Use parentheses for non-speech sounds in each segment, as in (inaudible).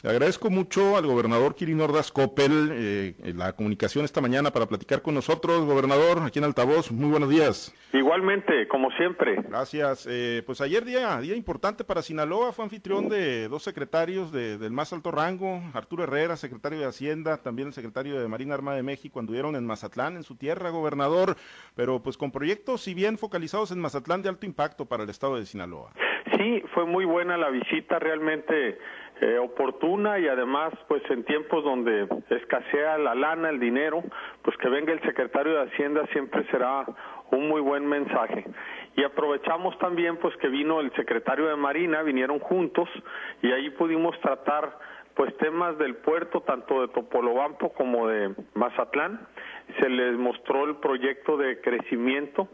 Le agradezco mucho al gobernador Kirin Ordaz Coppel eh, la comunicación esta mañana para platicar con nosotros. Gobernador, aquí en Altavoz, muy buenos días. Igualmente, como siempre. Gracias. Eh, pues ayer día, día importante para Sinaloa, fue anfitrión de dos secretarios del más alto rango, Arturo Herrera, secretario de Hacienda, también el secretario de Marina Armada de México, anduvieron en Mazatlán, en su tierra, gobernador, pero pues con proyectos, si bien focalizados en Mazatlán, de alto impacto para el estado de Sinaloa. Sí, fue muy buena la visita, realmente eh, oportuna y además, pues en tiempos donde escasea la lana, el dinero, pues que venga el secretario de Hacienda siempre será un muy buen mensaje. Y aprovechamos también, pues que vino el secretario de Marina, vinieron juntos y ahí pudimos tratar pues temas del puerto, tanto de Topolobampo como de Mazatlán. Se les mostró el proyecto de crecimiento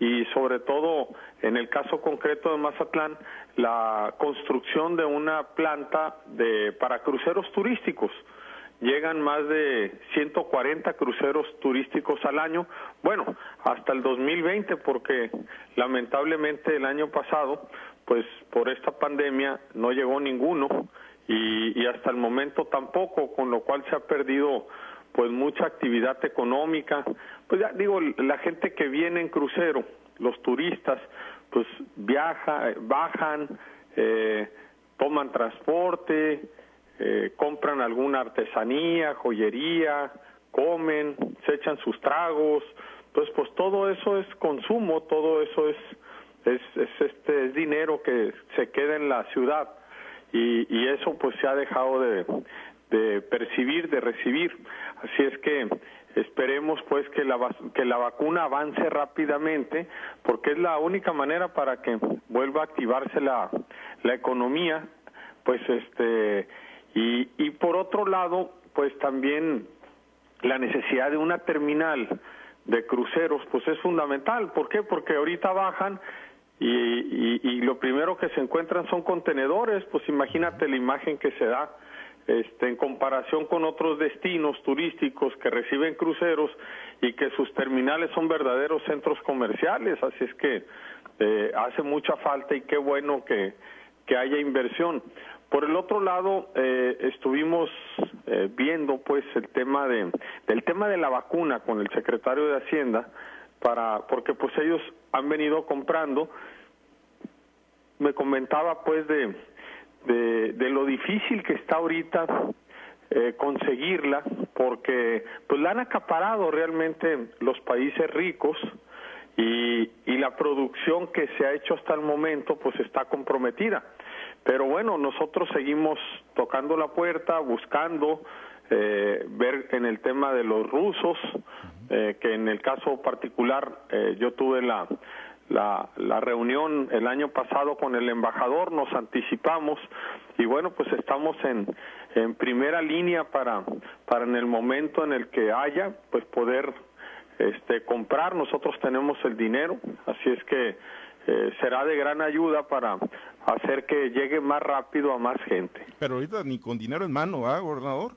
y sobre todo en el caso concreto de Mazatlán la construcción de una planta de para cruceros turísticos. Llegan más de 140 cruceros turísticos al año, bueno, hasta el 2020 porque lamentablemente el año pasado pues por esta pandemia no llegó ninguno y, y hasta el momento tampoco, con lo cual se ha perdido pues mucha actividad económica, pues ya digo, la gente que viene en crucero, los turistas, pues viaja, bajan, eh, toman transporte, eh, compran alguna artesanía, joyería, comen, se echan sus tragos, entonces pues todo eso es consumo, todo eso es es, es este es dinero que se queda en la ciudad. Y, y eso pues se ha dejado de, de percibir, de recibir. Así es que esperemos pues que la, que la vacuna avance rápidamente porque es la única manera para que vuelva a activarse la, la economía pues este y, y por otro lado pues también la necesidad de una terminal de cruceros pues es fundamental ¿por qué? porque ahorita bajan y, y, y lo primero que se encuentran son contenedores pues imagínate la imagen que se da este, en comparación con otros destinos turísticos que reciben cruceros y que sus terminales son verdaderos centros comerciales, así es que eh, hace mucha falta y qué bueno que, que haya inversión. Por el otro lado, eh, estuvimos eh, viendo pues el tema de del tema de la vacuna con el secretario de Hacienda para porque pues ellos han venido comprando me comentaba pues de de, de lo difícil que está ahorita eh, conseguirla, porque pues la han acaparado realmente los países ricos y, y la producción que se ha hecho hasta el momento pues está comprometida. Pero bueno, nosotros seguimos tocando la puerta, buscando eh, ver en el tema de los rusos, eh, que en el caso particular eh, yo tuve la, la, la reunión el año pasado con el embajador, nos anticipamos y bueno, pues estamos en, en primera línea para, para en el momento en el que haya, pues poder este, comprar. Nosotros tenemos el dinero, así es que eh, será de gran ayuda para hacer que llegue más rápido a más gente. Pero ahorita ni con dinero en mano, ¿ah, gobernador?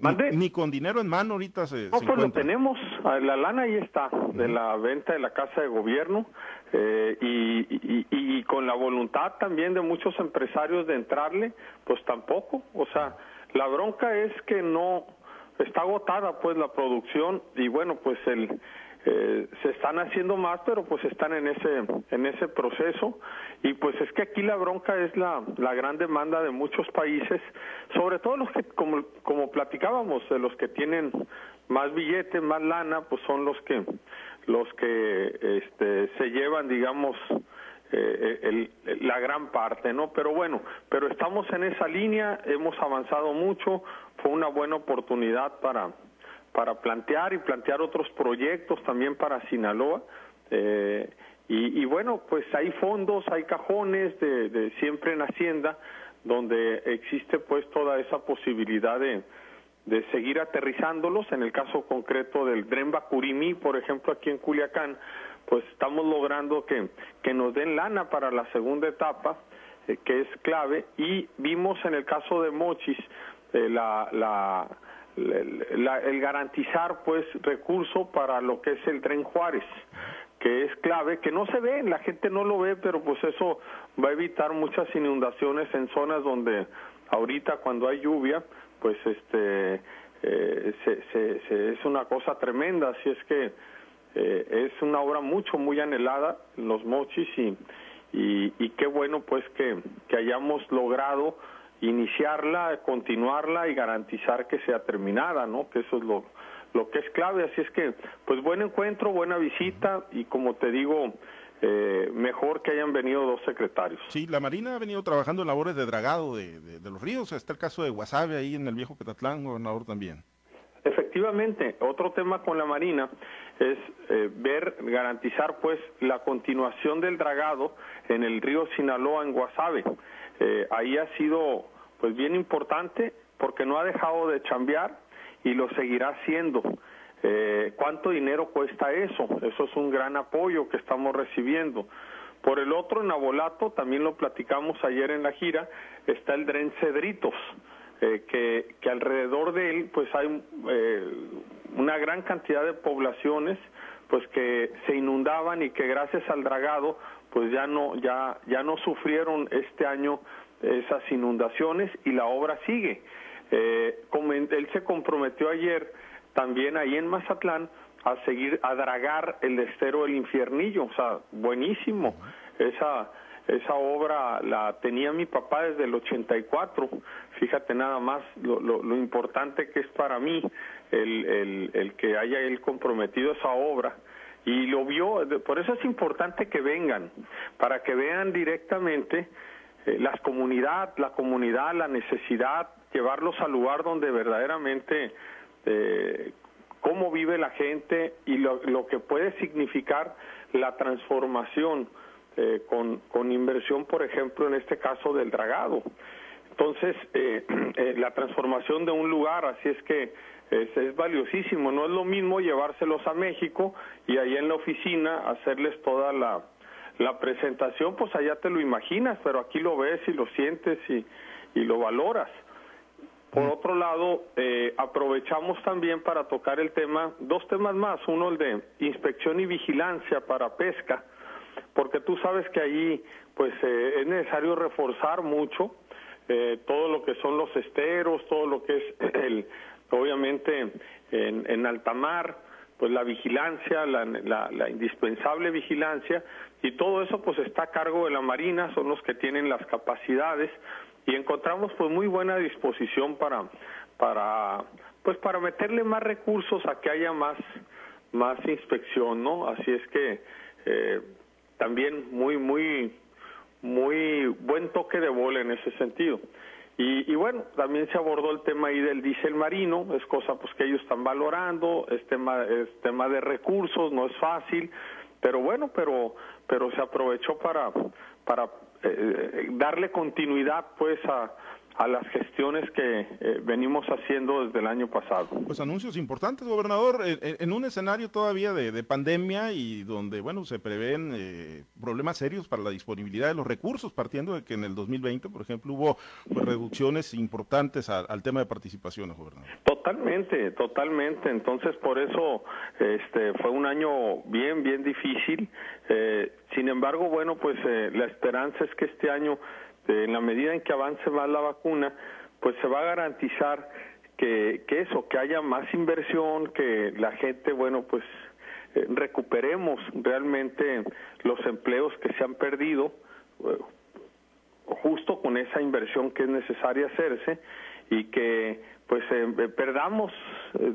¿Mande? Ni, ni con dinero en mano ahorita se, No, se pues lo tenemos, la lana ahí está, de la venta de la casa de gobierno eh, y, y, y con la voluntad también de muchos empresarios de entrarle, pues tampoco, o sea, la bronca es que no está agotada pues la producción y bueno, pues el eh, se están haciendo más, pero pues están en ese en ese proceso y pues es que aquí la bronca es la la gran demanda de muchos países, sobre todo los que como como platicábamos, de los que tienen más billetes, más lana, pues son los que los que este se llevan, digamos, eh, el, la gran parte, ¿no? Pero bueno, pero estamos en esa línea, hemos avanzado mucho, fue una buena oportunidad para para plantear y plantear otros proyectos también para Sinaloa. Eh, y, y, bueno, pues hay fondos, hay cajones de, de, siempre en Hacienda donde existe pues toda esa posibilidad de, de seguir aterrizándolos. En el caso concreto del Dren Bacurimí, por ejemplo, aquí en Culiacán, pues estamos logrando que, que nos den lana para la segunda etapa, eh, que es clave. Y vimos en el caso de Mochis eh, la, la la, el garantizar pues recurso para lo que es el tren Juárez que es clave, que no se ve, la gente no lo ve, pero pues eso va a evitar muchas inundaciones en zonas donde ahorita cuando hay lluvia, pues este eh, se, es una cosa tremenda, así es que eh, es una obra mucho, muy anhelada, los mochis, y, y, qué bueno pues que, que hayamos logrado iniciarla, continuarla y garantizar que sea terminada, ¿no? Que eso es lo, lo que es clave. Así es que, pues buen encuentro, buena visita y como te digo, eh, mejor que hayan venido dos secretarios. Sí, la Marina ha venido trabajando en labores de dragado de, de, los ríos. Está el caso de Guasave ahí en el viejo Petatlán, gobernador también. Efectivamente, otro tema con la Marina es eh, ver, garantizar pues la continuación del dragado en el río Sinaloa en Guasave. Eh, ahí ha sido pues bien importante porque no ha dejado de chambear y lo seguirá haciendo. Eh, ¿Cuánto dinero cuesta eso? Eso es un gran apoyo que estamos recibiendo. Por el otro, en Abolato, también lo platicamos ayer en la gira, está el Dren Cedritos, eh, que, que, alrededor de él pues hay eh, una gran cantidad de poblaciones pues que se inundaban y que gracias al dragado pues ya no ya ya no sufrieron este año esas inundaciones y la obra sigue. Eh, él se comprometió ayer también ahí en Mazatlán a seguir a dragar el estero del infiernillo, o sea, buenísimo. Esa esa obra la tenía mi papá desde el 84. Fíjate nada más lo, lo, lo importante que es para mí el, el, el que haya él comprometido esa obra y lo vio, por eso es importante que vengan, para que vean directamente eh, las comunidad, la comunidad, la necesidad, llevarlos al lugar donde verdaderamente eh, cómo vive la gente y lo, lo, que puede significar la transformación eh, con, con, inversión, por ejemplo, en este caso del dragado. Entonces, eh, (clears throat) eh la transformación de un lugar, así es que es, valiosísimo. No es lo mismo llevárselos a México y ahí en la oficina hacerles toda la, la presentación, pues allá te lo imaginas, pero aquí lo ves y lo sientes y, y lo valoras. Por mm. otro lado, eh, aprovechamos también para tocar el tema, dos temas más, uno el de inspección y vigilancia para pesca, porque tú sabes que ahí pues eh, es necesario reforzar mucho eh, todo lo que son los esteros, todo lo que es (clears throat) el, obviamente en, en alta mar, pues la vigilancia, la, la, indispensable vigilancia, y todo eso pues está a cargo de la Marina, son los que tienen las capacidades, y encontramos pues muy buena disposición para, para, pues para meterle más recursos a que haya más, más inspección, ¿no? Así es que eh, también muy, muy, muy buen toque de bola en ese sentido. Y, y, bueno, también se abordó el tema ahí del diésel marino, es cosa pues que ellos están valorando, es tema, es tema de recursos, no es fácil, pero bueno, pero, pero se aprovechó para, para eh, darle continuidad pues a, a las gestiones que eh, venimos haciendo desde el año pasado. Pues anuncios importantes, gobernador, en, un escenario todavía de, pandemia y donde, bueno, se prevén eh, problemas serios para la disponibilidad de los recursos, partiendo de que en el 2020, por ejemplo, hubo pues, reducciones importantes al tema de participaciones, gobernador. Totalmente, totalmente. Entonces, por eso este, fue un año bien, bien difícil. Eh, sin embargo, bueno, pues la esperanza es que este año este, en la medida en que avance más la vacuna, pues se va a garantizar que, eso, que haya más inversión, que la gente, bueno, pues eh, recuperemos realmente los empleos que se han perdido, eh, justo con esa inversión que es necesaria hacerse y que pues eh, perdamos,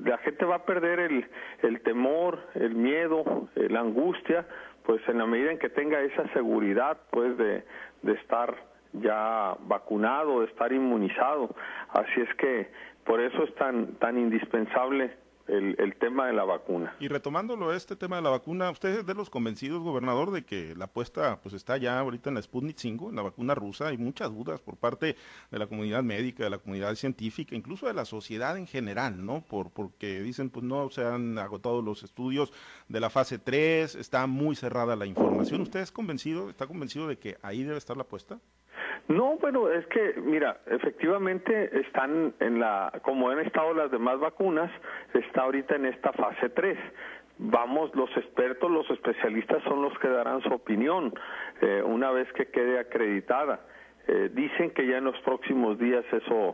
la gente va a perder el, el temor, el miedo, la angustia, pues en la medida en que tenga esa seguridad pues de estar ya vacunado, estar inmunizado. Así es que por eso es tan, tan indispensable el, el, tema de la vacuna. Y retomándolo este tema de la vacuna, ¿usted es de los convencidos, gobernador, de que la apuesta pues está ya ahorita en la Sputnik 5, en la vacuna rusa? Hay muchas dudas por parte de la comunidad médica, de la comunidad científica, incluso de la sociedad en general, ¿no? Por, porque dicen, pues no se han agotado los estudios de la fase 3, está muy cerrada la información. ¿Usted es convencido, está convencido de que ahí debe estar la apuesta? No, bueno, es que, mira, efectivamente están en la, como han estado las demás vacunas, está ahorita en esta fase 3 vamos, los expertos, los especialistas son los que darán su opinión eh, una vez que quede acreditada. Eh, dicen que ya en los próximos días eso,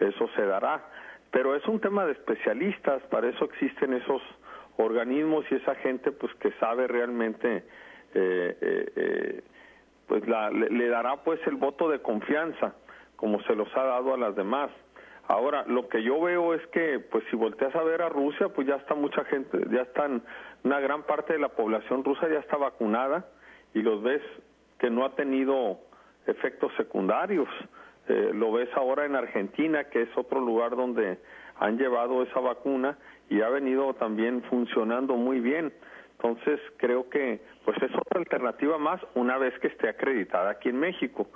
eso se dará, pero es un tema de especialistas, para eso existen esos organismos y esa gente pues que sabe realmente eh, eh, pues la, le, dará pues el voto de confianza como se los ha dado a las demás. Ahora, lo que yo veo es que, pues si volteas a ver a Rusia, pues ya está mucha gente, ya están, una gran parte de la población rusa ya está vacunada y los ves que no ha tenido efectos secundarios. Eh, lo ves ahora en Argentina, que es otro lugar donde han llevado esa vacuna y ha venido también funcionando muy bien. Entonces creo que pues es otra alternativa más una vez que esté acreditada aquí en México.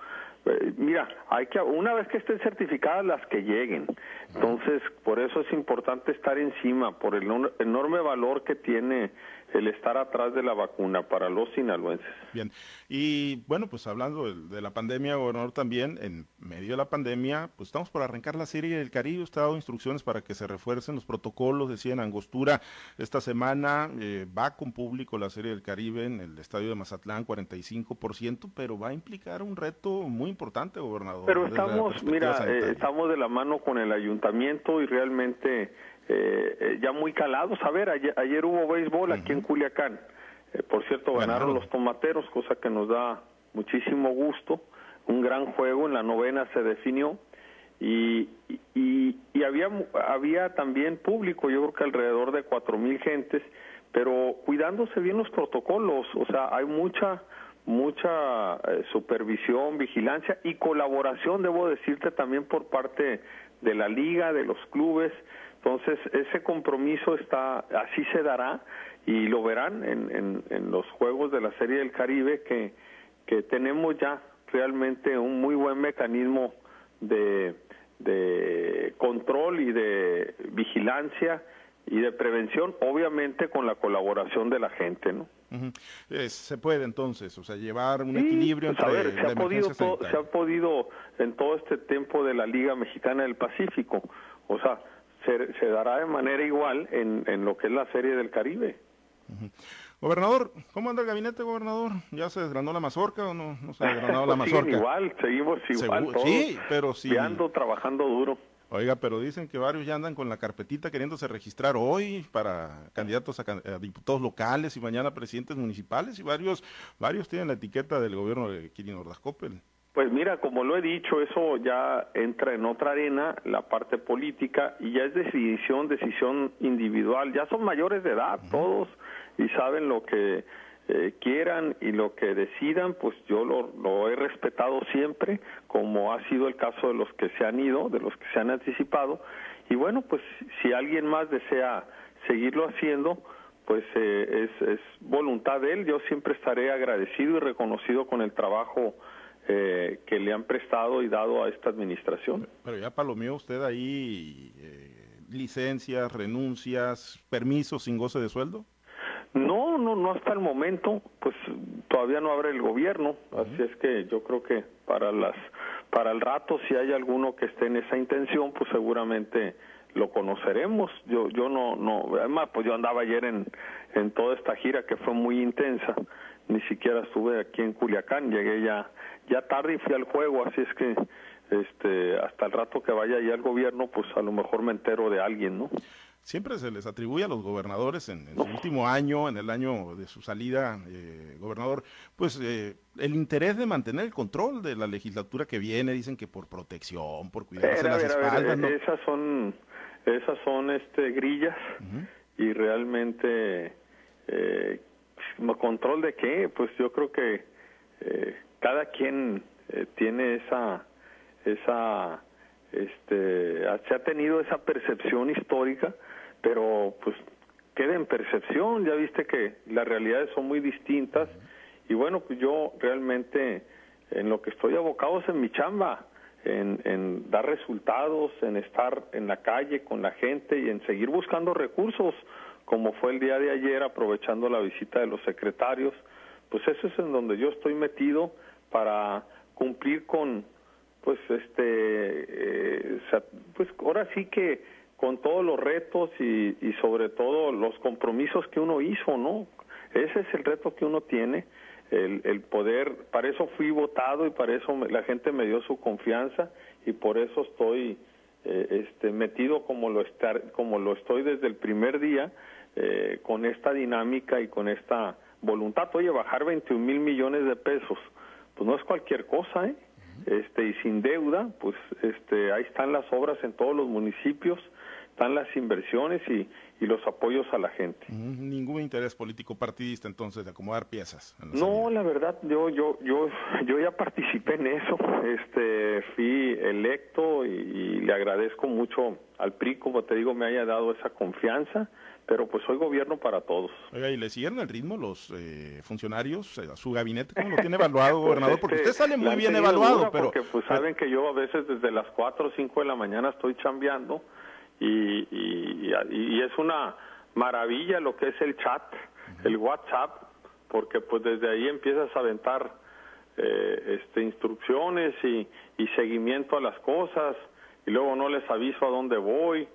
Eh, mira, hay que una vez que estén certificadas las que lleguen. Entonces, por eso es importante estar encima por el enorme valor que tiene el estar atrás de la vacuna para los sinaloenses. Bien, y bueno, pues hablando de, la pandemia, gobernador, también en medio de la pandemia, pues estamos por arrancar la serie del Caribe, usted ha dado instrucciones para que se refuercen los protocolos, decía en Angostura, esta semana eh, va con público la serie del Caribe en el estadio de Mazatlán, 45%, pero va a implicar un reto muy importante, gobernador. Pero estamos, mira, eh, estamos de la mano con el ayuntamiento y realmente eh, eh, ya muy calados. A ver, ayer, hubo béisbol aquí en Culiacán. Eh, por cierto, ganaron los tomateros, cosa que nos da muchísimo gusto. Un gran juego, en la novena se definió. Y, y, y había, había también público, yo creo que alrededor de cuatro mil gentes, pero cuidándose bien los protocolos, o sea, hay mucha mucha supervisión, vigilancia y colaboración, debo decirte también por parte de la liga, de los clubes, entonces, ese compromiso está, así se dará y lo verán en, en, los Juegos de la Serie del Caribe que, que tenemos ya realmente un muy buen mecanismo de, de control y de vigilancia y de prevención, obviamente con la colaboración de la gente, ¿no? se puede entonces, o sea, llevar un equilibrio pues, entre se ha podido se ha podido en todo este tiempo de la Liga Mexicana del Pacífico, o sea, se, dará de manera igual en, en, lo que es la Serie del Caribe. Gobernador, ¿cómo anda el gabinete, gobernador? ¿Ya se desgranó la mazorca o no, no se ha desgranado la (laughs) pues mazorca? igual, seguimos igual. sí, pero sí. Ando trabajando duro. Oiga, pero dicen que varios ya andan con la carpetita queriéndose registrar hoy para candidatos a, diputados locales y mañana presidentes municipales y varios varios tienen la etiqueta del gobierno de Kirin Ordaz pues mira, como lo he dicho, eso ya entra en otra arena, la parte política, y ya es decisión, decisión individual. Ya son mayores de edad todos y saben lo que eh, quieran y lo que decidan, pues yo lo, lo, he respetado siempre, como ha sido el caso de los que se han ido, de los que se han anticipado. Y bueno, pues si alguien más desea seguirlo haciendo, pues eh, es, es voluntad de él. Yo siempre estaré agradecido y reconocido con el trabajo eh, que le han prestado y dado a esta administración. Pero ya palomeó usted ahí eh, licencias, renuncias, permisos sin goce de sueldo. No, no, no hasta el momento, pues todavía no abre el gobierno, así es que yo creo que para las, para el rato si hay alguno que esté en esa intención, pues seguramente lo conoceremos. Yo, yo no, no, además pues yo andaba ayer en, en toda esta gira que fue muy intensa, ni siquiera estuve aquí en Culiacán, llegué ya ya tarde y fui al juego, así es que este hasta el rato que vaya ya al gobierno, pues a lo mejor me entero de alguien, ¿no? Siempre se les atribuye a los gobernadores en, su último año, en el año de su salida, eh, gobernador, pues eh, el interés de mantener el control de la legislatura que viene, dicen que por protección, por cuidarse las espaldas. ¿no? Esas son, esas son este grillas y realmente eh, control de qué, pues yo creo que eh, cada quien eh, tiene esa, esa, este, se ha tenido esa percepción histórica, pero pues queda en percepción, ya viste que las realidades son muy distintas. Y bueno, pues yo realmente en lo que estoy abocado es en mi chamba, en, en dar resultados, en estar en la calle con la gente y en seguir buscando recursos, como fue el día de ayer, aprovechando la visita de los secretarios, pues eso es en donde yo estoy metido para cumplir con pues este eh, pues ahora sí que con todos los retos y, sobre todo los compromisos que uno hizo no ese es el reto que uno tiene el, el poder, para eso fui votado y para eso la gente me dio su confianza y por eso estoy eh, este, metido como lo, estar, como lo estoy desde el primer día eh, con esta dinámica y con esta voluntad. Oye, bajar 21 mil millones de pesos, pues no es cualquier cosa, ¿eh? Este, y sin deuda, pues este, ahí están las obras en todos los municipios, están las inversiones y, y los apoyos a la gente. Ningún interés político partidista entonces de acomodar piezas. no, la verdad, yo yo yo yo ya participé en eso. Este, fui electo y, le agradezco mucho al PRI, como te digo, me haya dado esa confianza. Pero pues soy gobierno para todos. Oiga, ¿y le siguieron el ritmo los eh, funcionarios, eh, su gabinete? ¿Cómo lo tiene evaluado, (laughs) gobernador? Porque usted sale muy bien evaluado, pero... Porque pues saben que yo a veces desde las 4 o 5 de la mañana estoy chambeando y, y, es una maravilla lo que es el chat, el WhatsApp, porque pues desde ahí empiezas a aventar eh, este, instrucciones y, y seguimiento a las cosas y luego no les aviso a dónde voy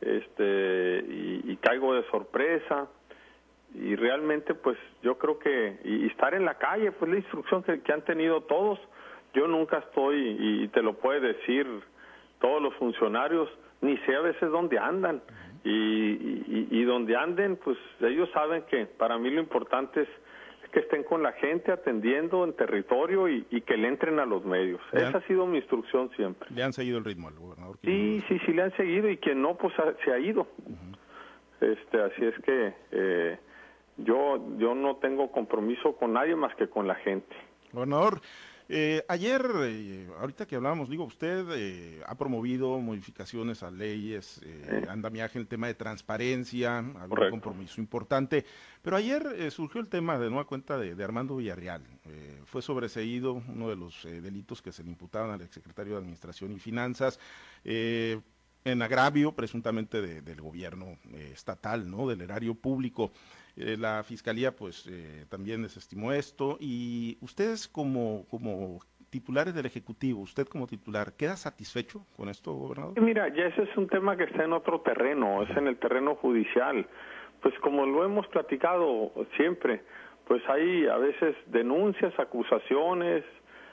este y, caigo de sorpresa. Y realmente pues yo creo que y, estar en la calle pues la instrucción que, que han tenido todos yo nunca estoy y te lo puede decir todos los funcionarios ni sé a veces dónde andan. Y, y, donde anden, pues ellos saben que para mí lo importante es que estén con la gente atendiendo en territorio y, que le entren a los medios. Esa ha sido mi instrucción siempre. ¿Le han seguido el ritmo al gobernador? Sí, sí, sí, le han seguido y quien no, pues se ha ido. este Así es que eh, yo, yo no tengo compromiso con nadie más que con la gente. Gobernador, eh, ayer, eh, ahorita que hablábamos, digo, usted eh, ha promovido modificaciones a leyes, andamiaje el tema de transparencia, algún compromiso importante, pero ayer surgió el tema de nueva cuenta de, Armando Villarreal. fue sobreseído uno de los delitos que se le imputaban al exsecretario de Administración y Finanzas en agravio presuntamente del gobierno estatal, ¿no? Del erario público. Eh, la fiscalía pues eh, también desestimó esto y ustedes como, como titulares del Ejecutivo, usted como titular, ¿queda satisfecho con esto, gobernador? Mira, ya ese es un tema que está en otro terreno, es en el terreno judicial. Pues como lo hemos platicado siempre, pues hay a veces denuncias, acusaciones,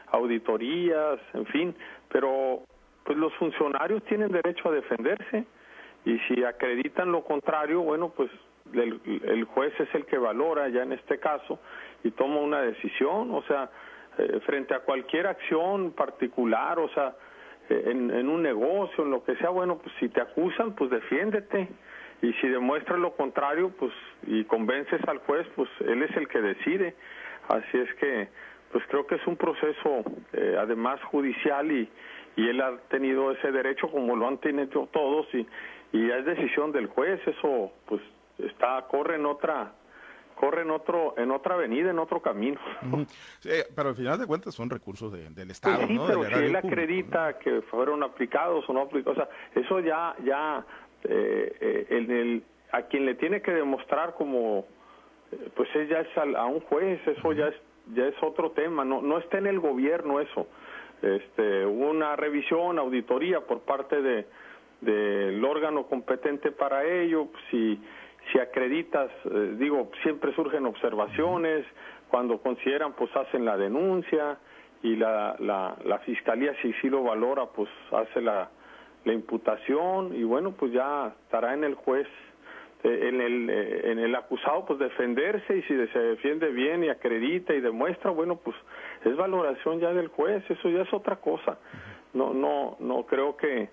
auditorías, en fin, pero pues los funcionarios tienen derecho a defenderse y si acreditan lo contrario, bueno, pues el, juez es el que valora ya en este caso y toma una decisión, o sea, eh, frente a cualquier acción particular, o sea, eh, en, en, un negocio, en lo que sea, bueno, pues si te acusan, pues defiéndete. Y si demuestras lo contrario, pues, y convences al juez, pues él es el que decide. Así es que, pues creo que es un proceso, eh, además, judicial y, y él ha tenido ese derecho como lo han tenido todos y, y es decisión del juez, eso, pues está corre en otra corre en otro en otra avenida en otro camino. Pero al final de cuentas son recursos del estado sí, pero si él acredita que fueron aplicados o no aplicados o sea eso ya ya eh, eh, el, a quien le tiene que demostrar como eh, pues es ya es a, un juez eso ya es ya es otro tema no no está en el gobierno eso. Este hubo una revisión auditoría por parte de del órgano competente para ello si si acreditas, eh, digo, siempre surgen observaciones, cuando consideran, pues hacen la denuncia y la, la, la fiscalía, si sí lo valora, pues hace la, la imputación y bueno, pues ya estará en el juez, eh, en, el, eh, en el acusado, pues defenderse y si se defiende bien y acredita y demuestra, bueno, pues es valoración ya del juez, eso ya es otra cosa. No, no, no creo que,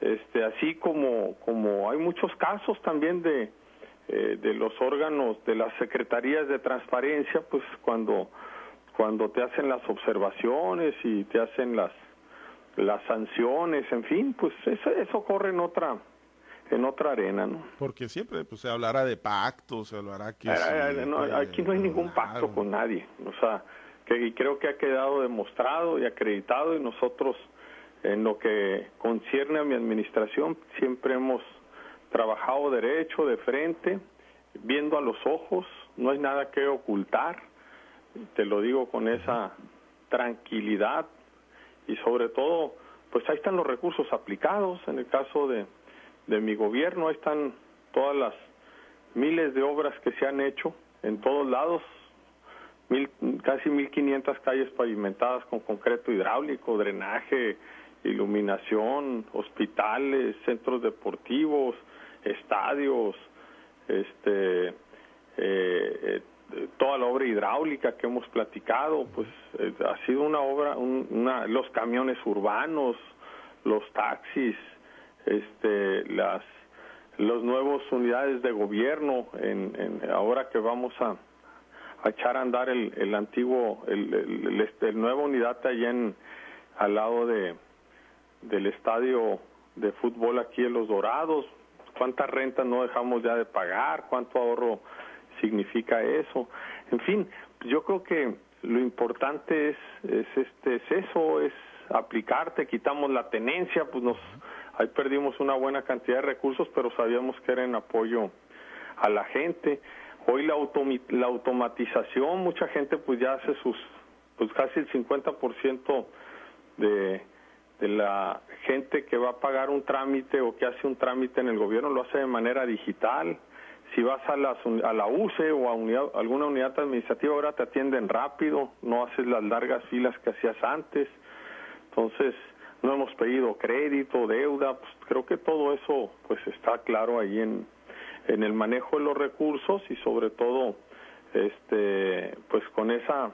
este, así como, como hay muchos casos también de, eh, de los órganos de las secretarías de transparencia, pues cuando cuando te hacen las observaciones y te hacen las las sanciones, en fin, pues eso, eso corre en otra en otra arena, ¿no? Porque siempre pues, se hablará de pactos, se hablará que... aquí no hay ningún pacto con nadie, o sea, que y creo que ha quedado demostrado y acreditado y nosotros en lo que concierne a mi administración siempre hemos trabajado derecho, de frente, viendo a los ojos, no hay nada que ocultar, te lo digo con esa tranquilidad y sobre todo, pues ahí están los recursos aplicados, en el caso de, de mi gobierno, ahí están todas las miles de obras que se han hecho en todos lados, mil, casi 1.500 calles pavimentadas con concreto hidráulico, drenaje, iluminación, hospitales, centros deportivos, estadios, este, eh, eh, toda la obra hidráulica que hemos platicado, pues eh, ha sido una obra, una, los camiones urbanos, los taxis, este, las los nuevos unidades de gobierno, en, ahora que vamos a, echar a andar el, el antiguo, el, el, unidad allá en, al lado de, del estadio de fútbol aquí en Los Dorados, cuánta renta no dejamos ya de pagar, cuánto ahorro significa eso. En fin, yo creo que lo importante es, es este es eso, es aplicarte, quitamos la tenencia, pues nos ahí perdimos una buena cantidad de recursos, pero sabíamos que era en apoyo a la gente. Hoy la, la automatización, mucha gente pues ya hace sus, pues casi el 50% de, de la gente que va a pagar un trámite o que hace un trámite en el gobierno lo hace de manera digital. Si vas a, a la UCE o a alguna unidad administrativa ahora te atienden rápido, no haces las largas filas que hacías antes. Entonces, no hemos pedido crédito, deuda, pues creo que todo eso pues está claro ahí en, en el manejo de los recursos y sobre todo este pues con esa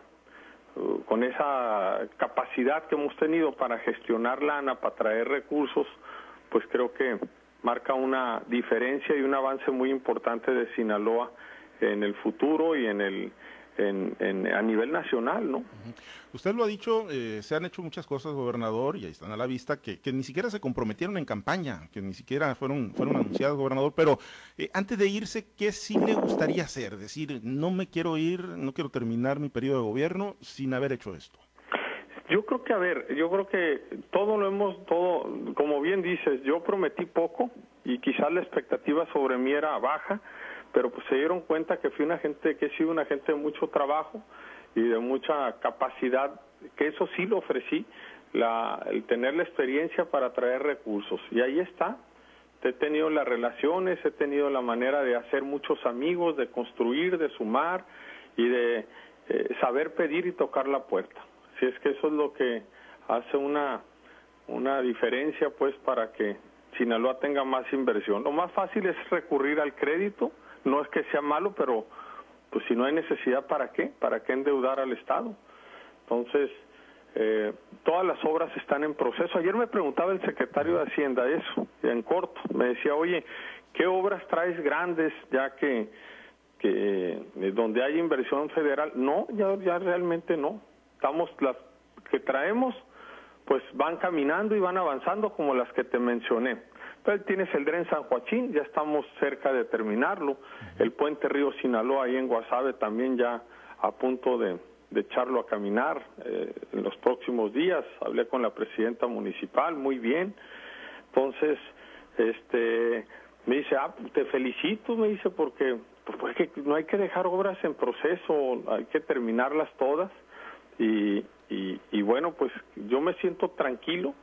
con esa capacidad que hemos tenido para gestionar lana, para traer recursos, pues creo que marca una diferencia y un avance muy importante de Sinaloa en el futuro y en el en, a nivel nacional, ¿no? Usted lo ha dicho, eh, se han hecho muchas cosas, gobernador, y ahí están a la vista, que, ni siquiera se comprometieron en campaña, que ni siquiera fueron, fueron anunciados, gobernador, pero eh, antes de irse, ¿qué sí le gustaría hacer? Decir, no me quiero ir, no quiero terminar mi periodo de gobierno sin haber hecho esto. Yo creo que, a ver, yo creo que todo lo hemos, todo, como bien dices, yo prometí poco y quizás la expectativa sobre mí era baja, pero pues se dieron cuenta que fui una gente, que he sido una gente de mucho trabajo y de mucha capacidad, que eso sí lo ofrecí, la, el tener la experiencia para traer recursos. Y ahí está. He tenido las relaciones, he tenido la manera de hacer muchos amigos, de construir, de sumar y de eh, saber pedir y tocar la puerta. Si es que eso es lo que hace una, una diferencia, pues, para que Sinaloa tenga más inversión. Lo más fácil es recurrir al crédito, no es que sea malo, pero pues si no hay necesidad, ¿para qué? ¿Para qué endeudar al Estado? Entonces, eh, todas las obras están en proceso. Ayer me preguntaba el secretario de Hacienda eso, en corto. Me decía, oye, ¿qué obras traes grandes ya que, que eh, donde hay inversión federal? No, ya, ya realmente no. Estamos, las que traemos, pues van caminando y van avanzando como las que te mencioné. Pero tienes el Dren San Joaquín, ya estamos cerca de terminarlo. El puente Río Sinaloa ahí en Guasave también ya a punto de, echarlo a caminar eh, en los próximos días. Hablé con la presidenta municipal, muy bien. Entonces, este, me dice, ah, te felicito, me dice, porque pues, que no hay que dejar obras en proceso, hay que terminarlas todas. Y, y, y bueno, pues yo me siento tranquilo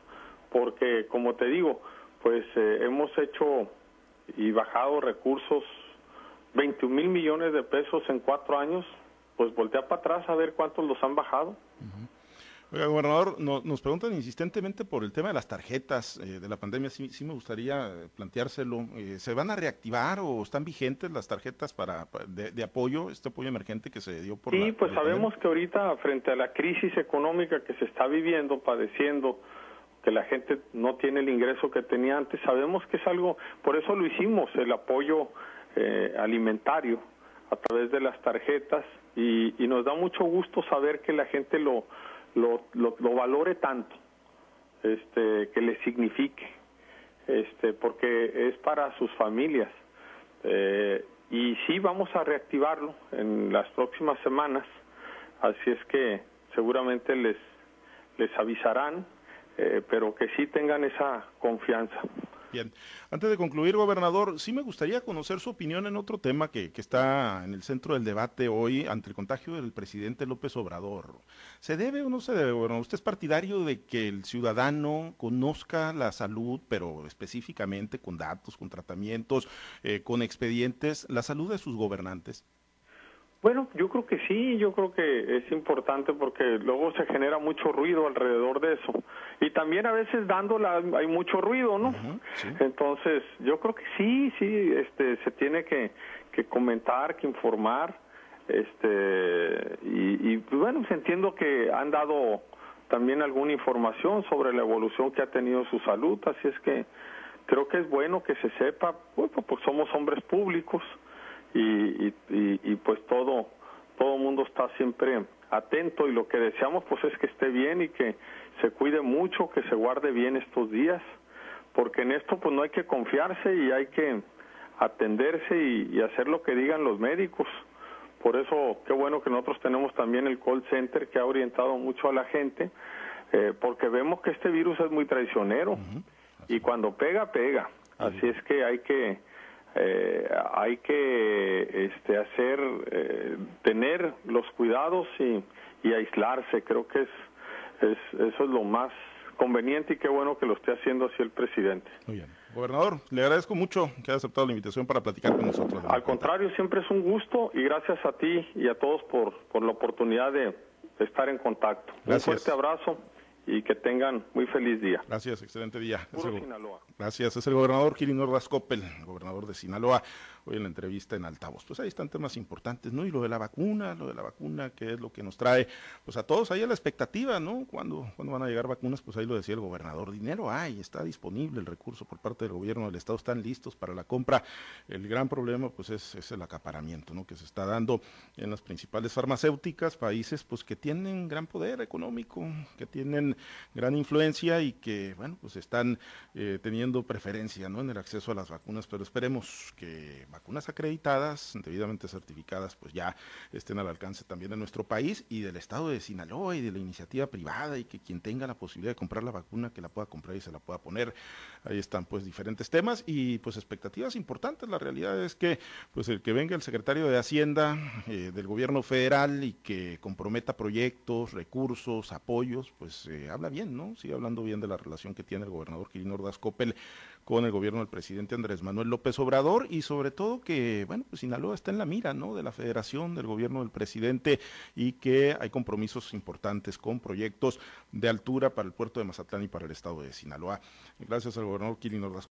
porque, como te digo, pues eh, hemos hecho y bajado recursos 21 mil millones de pesos en cuatro años, pues voltea para atrás a ver cuántos los han bajado. Oiga, gobernador, nos preguntan insistentemente por el tema de las tarjetas eh, de la pandemia. Sí, sí, me gustaría planteárselo. Eh, ¿Se van a reactivar o están vigentes las tarjetas para, de, apoyo, este apoyo emergente que se dio por Sí, pues sabemos que ahorita, frente a la crisis económica que se está viviendo, padeciendo, que la gente no tiene el ingreso que tenía antes. Sabemos que es algo, por eso lo hicimos, el apoyo eh, alimentario a través de las tarjetas y, nos da mucho gusto saber que la gente lo, lo, lo, valore tanto, este, que le signifique, este, porque es para sus familias. Eh, y sí, vamos a reactivarlo en las próximas semanas, así es que seguramente les, les avisarán eh, pero que sí tengan esa confianza. Bien, antes de concluir, gobernador, sí me gustaría conocer su opinión en otro tema que, está en el centro del debate hoy ante el contagio del presidente López Obrador. ¿Se debe o no se debe? Bueno, usted es partidario de que el ciudadano conozca la salud, pero específicamente con datos, con tratamientos, eh, con expedientes, la salud de sus gobernantes. Bueno, yo creo que sí, yo creo que es importante porque luego se genera mucho ruido alrededor de eso. Y también a veces dándola hay mucho ruido, ¿no? Entonces, yo creo que sí, sí, este, se tiene que, que comentar, que informar. Este, y, y pues, bueno, pues entiendo que han dado también alguna información sobre la evolución que ha tenido su salud, así es que creo que es bueno que se sepa, pues, pues somos hombres públicos y, y, pues todo todo mundo está siempre atento y lo que deseamos pues es que esté bien y que se cuide mucho, que se guarde bien estos días, porque en esto pues no hay que confiarse y hay que atenderse y, hacer lo que digan los médicos. Por eso qué bueno que nosotros tenemos también el call center que ha orientado mucho a la gente, eh, porque vemos que este virus es muy traicionero y cuando pega, pega. Así es que hay que hay que este, hacer, eh, tener los cuidados y, aislarse. Creo que es, es, eso es lo más conveniente y qué bueno que lo esté haciendo así el presidente. Muy bien. Gobernador, le agradezco mucho que haya aceptado la invitación para platicar con nosotros. Al contrario, siempre es un gusto y gracias a ti y a todos por, por la oportunidad de estar en contacto. Un fuerte abrazo y que tengan muy feliz día. Gracias, excelente día. Gracias, es el gobernador Quirino Ordaz gobernador de Sinaloa hoy en la entrevista en Altavoz. Pues ahí están temas importantes, ¿no? Y lo de la vacuna, lo de la vacuna, que es lo que nos trae, pues a todos ahí a la expectativa, ¿no? Cuando, cuando van a llegar vacunas, pues ahí lo decía el gobernador, dinero hay, está disponible el recurso por parte del gobierno del Estado, están listos para la compra. El gran problema, pues es, es el acaparamiento, ¿no? Que se está dando en las principales farmacéuticas, países, pues que tienen gran poder económico, que tienen gran influencia y que, bueno, pues están eh, teniendo preferencia, ¿no? En el acceso a las vacunas, pero esperemos que vacunas acreditadas, debidamente certificadas, pues ya estén al alcance también de nuestro país y del estado de Sinaloa y de la iniciativa privada y que quien tenga la posibilidad de comprar la vacuna, que la pueda comprar y se la pueda poner. Ahí están pues diferentes temas y pues expectativas importantes. La realidad es que pues el que venga el secretario de Hacienda eh, del gobierno federal y que comprometa proyectos, recursos, apoyos, pues eh, habla bien, ¿no? Sigue hablando bien de la relación que tiene el gobernador Quirino Ordaz Coppel con el gobierno del presidente Andrés Manuel López Obrador y sobre todo que, bueno, pues Sinaloa está en la mira, ¿no? De la federación, del gobierno del presidente y que hay compromisos importantes con proyectos de altura para el puerto de Mazatlán y para el estado de Sinaloa. Gracias al gobernador Kirin